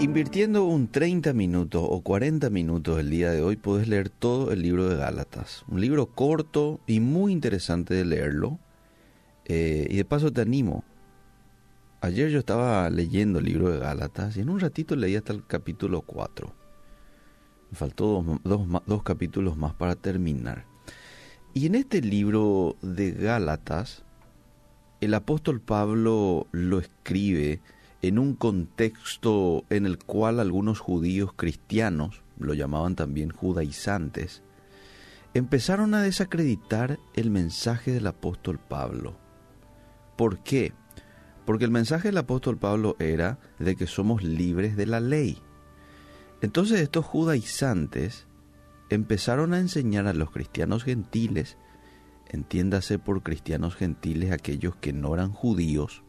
Invirtiendo un 30 minutos o 40 minutos el día de hoy, puedes leer todo el libro de Gálatas. Un libro corto y muy interesante de leerlo. Eh, y de paso te animo. Ayer yo estaba leyendo el libro de Gálatas y en un ratito leí hasta el capítulo 4. Me faltó dos, dos capítulos más para terminar. Y en este libro de Gálatas, el apóstol Pablo lo escribe en un contexto en el cual algunos judíos cristianos, lo llamaban también judaizantes, empezaron a desacreditar el mensaje del apóstol Pablo. ¿Por qué? Porque el mensaje del apóstol Pablo era de que somos libres de la ley. Entonces estos judaizantes empezaron a enseñar a los cristianos gentiles, entiéndase por cristianos gentiles aquellos que no eran judíos,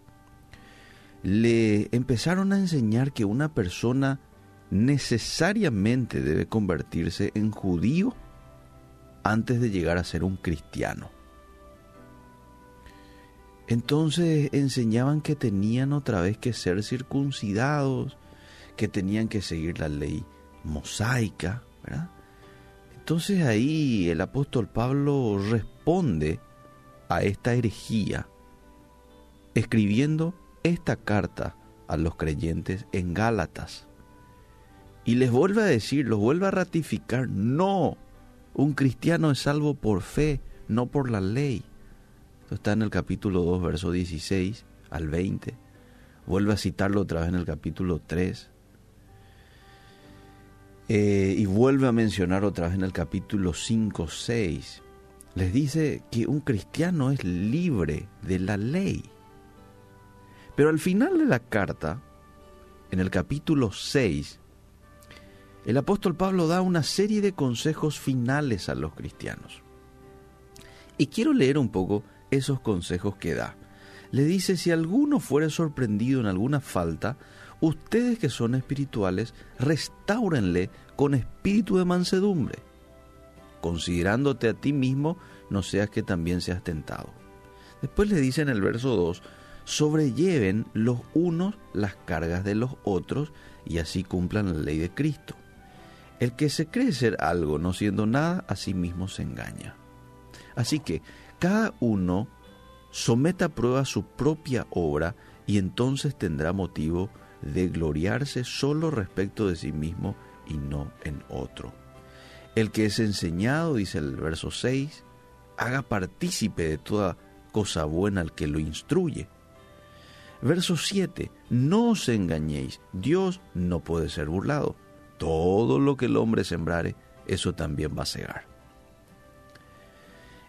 le empezaron a enseñar que una persona necesariamente debe convertirse en judío antes de llegar a ser un cristiano. Entonces enseñaban que tenían otra vez que ser circuncidados, que tenían que seguir la ley mosaica, ¿verdad? Entonces ahí el apóstol Pablo responde a esta herejía escribiendo esta carta a los creyentes en Gálatas. Y les vuelve a decir, los vuelve a ratificar, no, un cristiano es salvo por fe, no por la ley. Esto está en el capítulo 2, verso 16 al 20. Vuelve a citarlo otra vez en el capítulo 3. Eh, y vuelve a mencionar otra vez en el capítulo 5, 6. Les dice que un cristiano es libre de la ley. Pero al final de la carta, en el capítulo 6, el apóstol Pablo da una serie de consejos finales a los cristianos. Y quiero leer un poco esos consejos que da. Le dice, si alguno fuere sorprendido en alguna falta, ustedes que son espirituales, restáurenle con espíritu de mansedumbre, considerándote a ti mismo, no seas que también seas tentado. Después le dice en el verso 2, sobrelleven los unos las cargas de los otros y así cumplan la ley de Cristo. El que se cree ser algo no siendo nada, a sí mismo se engaña. Así que cada uno someta a prueba su propia obra y entonces tendrá motivo de gloriarse solo respecto de sí mismo y no en otro. El que es enseñado, dice el verso 6, haga partícipe de toda cosa buena al que lo instruye. Verso 7, no os engañéis, Dios no puede ser burlado. Todo lo que el hombre sembrare, eso también va a cegar.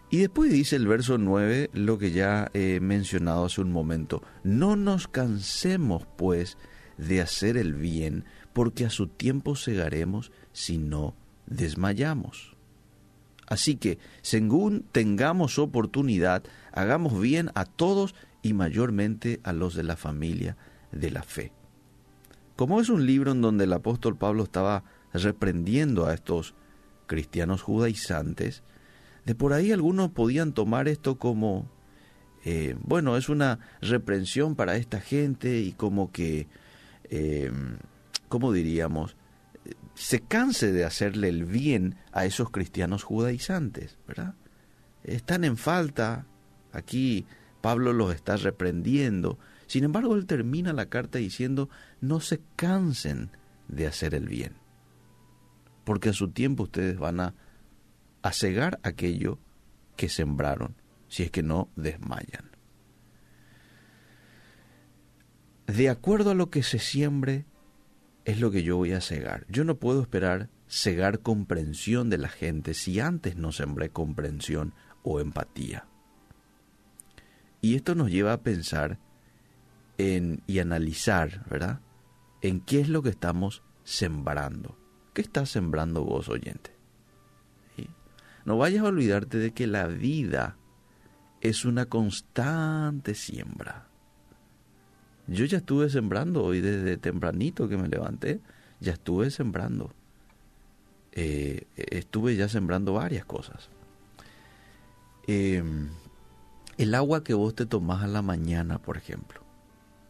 Y después dice el verso 9 lo que ya he mencionado hace un momento. No nos cansemos, pues, de hacer el bien, porque a su tiempo cegaremos si no desmayamos. Así que, según tengamos oportunidad, hagamos bien a todos y mayormente a los de la familia de la fe. Como es un libro en donde el apóstol Pablo estaba reprendiendo a estos cristianos judaizantes, de por ahí algunos podían tomar esto como, eh, bueno, es una reprensión para esta gente y como que, eh, ¿cómo diríamos? Se canse de hacerle el bien a esos cristianos judaizantes, ¿verdad? Están en falta, aquí Pablo los está reprendiendo. Sin embargo, él termina la carta diciendo, no se cansen de hacer el bien, porque a su tiempo ustedes van a, a cegar aquello que sembraron, si es que no desmayan. De acuerdo a lo que se siembre, es lo que yo voy a cegar. Yo no puedo esperar cegar comprensión de la gente si antes no sembré comprensión o empatía. Y esto nos lleva a pensar en, y analizar, ¿verdad? En qué es lo que estamos sembrando. ¿Qué estás sembrando vos, oyente? No vayas a olvidarte de que la vida es una constante siembra. Yo ya estuve sembrando hoy desde tempranito que me levanté, ya estuve sembrando. Eh, estuve ya sembrando varias cosas. Eh, el agua que vos te tomás a la mañana, por ejemplo.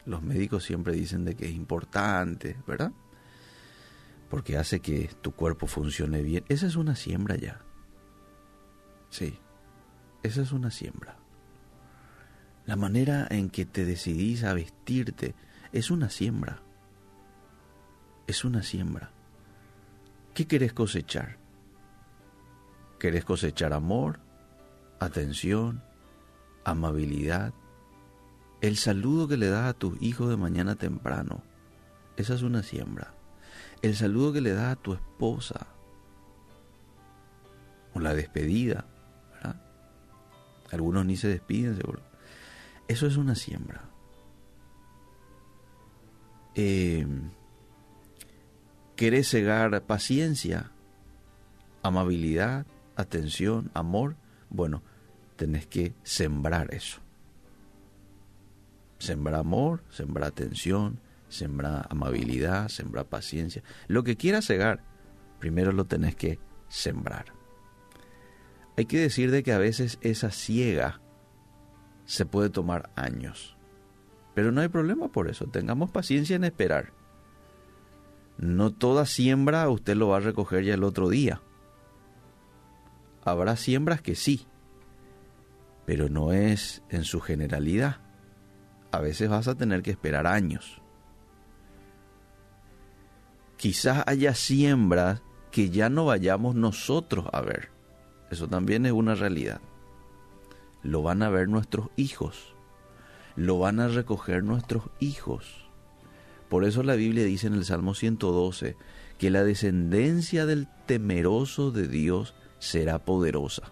Los médicos siempre dicen de que es importante, ¿verdad? porque hace que tu cuerpo funcione bien. Esa es una siembra ya. Sí, esa es una siembra. La manera en que te decidís a vestirte es una siembra. Es una siembra. ¿Qué querés cosechar? ¿Querés cosechar amor, atención, amabilidad? El saludo que le das a tus hijos de mañana temprano. Esa es una siembra. El saludo que le das a tu esposa. O la despedida. ¿verdad? Algunos ni se despiden, seguro. Eso es una siembra. Eh, ¿Querés cegar paciencia, amabilidad, atención, amor? Bueno, tenés que sembrar eso. Sembrar amor, sembrar atención, sembrar amabilidad, sembrar paciencia. Lo que quieras cegar, primero lo tenés que sembrar. Hay que decir de que a veces esa ciega se puede tomar años. Pero no hay problema por eso, tengamos paciencia en esperar. No toda siembra usted lo va a recoger ya el otro día. Habrá siembras que sí, pero no es en su generalidad. A veces vas a tener que esperar años. Quizás haya siembras que ya no vayamos nosotros a ver. Eso también es una realidad lo van a ver nuestros hijos, lo van a recoger nuestros hijos. Por eso la Biblia dice en el Salmo 112 que la descendencia del temeroso de Dios será poderosa.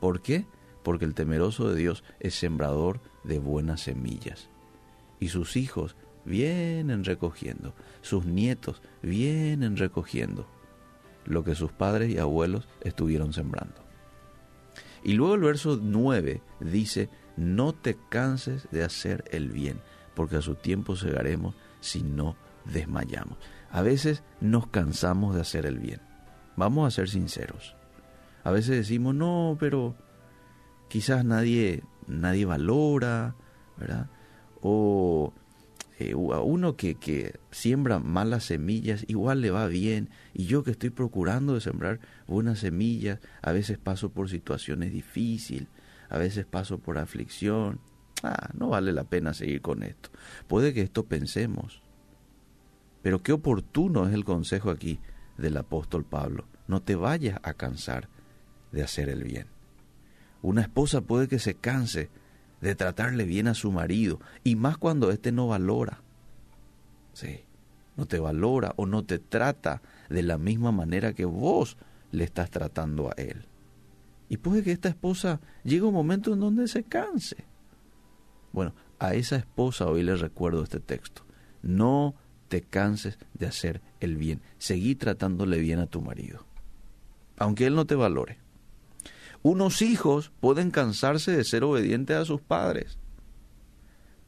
¿Por qué? Porque el temeroso de Dios es sembrador de buenas semillas. Y sus hijos vienen recogiendo, sus nietos vienen recogiendo lo que sus padres y abuelos estuvieron sembrando. Y luego el verso 9 dice, no te canses de hacer el bien, porque a su tiempo segaremos si no desmayamos. A veces nos cansamos de hacer el bien. Vamos a ser sinceros. A veces decimos, no, pero quizás nadie, nadie valora, ¿verdad? O eh, a uno que, que siembra malas semillas, igual le va bien. Y yo que estoy procurando de sembrar buenas semillas, a veces paso por situaciones difíciles, a veces paso por aflicción. Ah, no vale la pena seguir con esto. Puede que esto pensemos. Pero qué oportuno es el consejo aquí del apóstol Pablo. No te vayas a cansar de hacer el bien. Una esposa puede que se canse de tratarle bien a su marido, y más cuando éste no valora. Sí, no te valora o no te trata de la misma manera que vos le estás tratando a él. Y puede que esta esposa llegue un momento en donde se canse. Bueno, a esa esposa hoy le recuerdo este texto. No te canses de hacer el bien. Seguí tratándole bien a tu marido. Aunque él no te valore. Unos hijos pueden cansarse de ser obedientes a sus padres,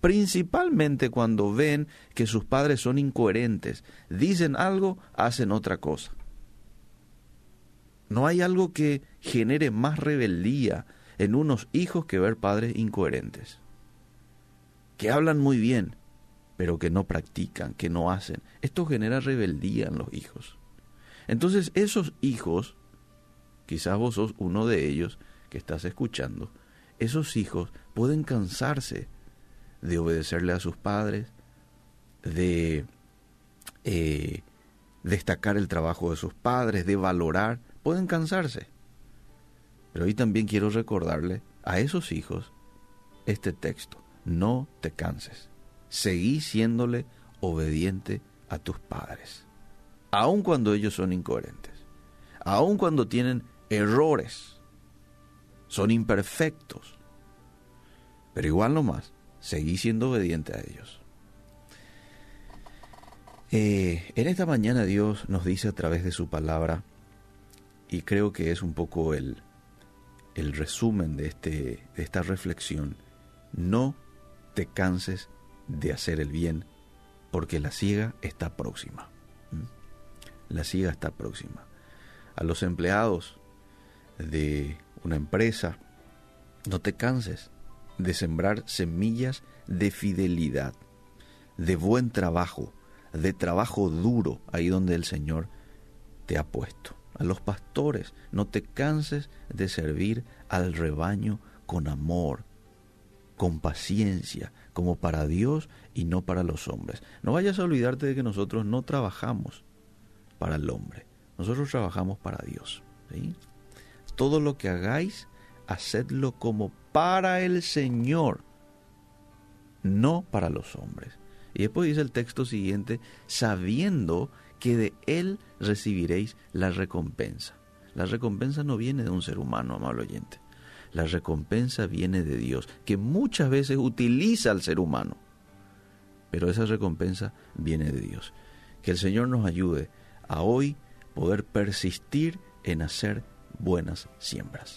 principalmente cuando ven que sus padres son incoherentes, dicen algo, hacen otra cosa. No hay algo que genere más rebeldía en unos hijos que ver padres incoherentes, que hablan muy bien, pero que no practican, que no hacen. Esto genera rebeldía en los hijos. Entonces esos hijos quizás vos sos uno de ellos que estás escuchando, esos hijos pueden cansarse de obedecerle a sus padres, de eh, destacar el trabajo de sus padres, de valorar, pueden cansarse. Pero hoy también quiero recordarle a esos hijos este texto, no te canses, seguí siéndole obediente a tus padres, aun cuando ellos son incoherentes, aun cuando tienen errores, son imperfectos, pero igual nomás, seguí siendo obediente a ellos. Eh, en esta mañana Dios nos dice a través de su palabra, y creo que es un poco el, el resumen de, este, de esta reflexión, no te canses de hacer el bien, porque la ciega está próxima. ¿Mm? La ciega está próxima. A los empleados de una empresa, no te canses de sembrar semillas de fidelidad, de buen trabajo, de trabajo duro ahí donde el Señor te ha puesto. A los pastores, no te canses de servir al rebaño con amor, con paciencia, como para Dios y no para los hombres. No vayas a olvidarte de que nosotros no trabajamos para el hombre, nosotros trabajamos para Dios. Todo lo que hagáis, hacedlo como para el Señor, no para los hombres. Y después dice el texto siguiente, sabiendo que de Él recibiréis la recompensa. La recompensa no viene de un ser humano, amable oyente. La recompensa viene de Dios, que muchas veces utiliza al ser humano. Pero esa recompensa viene de Dios. Que el Señor nos ayude a hoy poder persistir en hacer buenas siembras.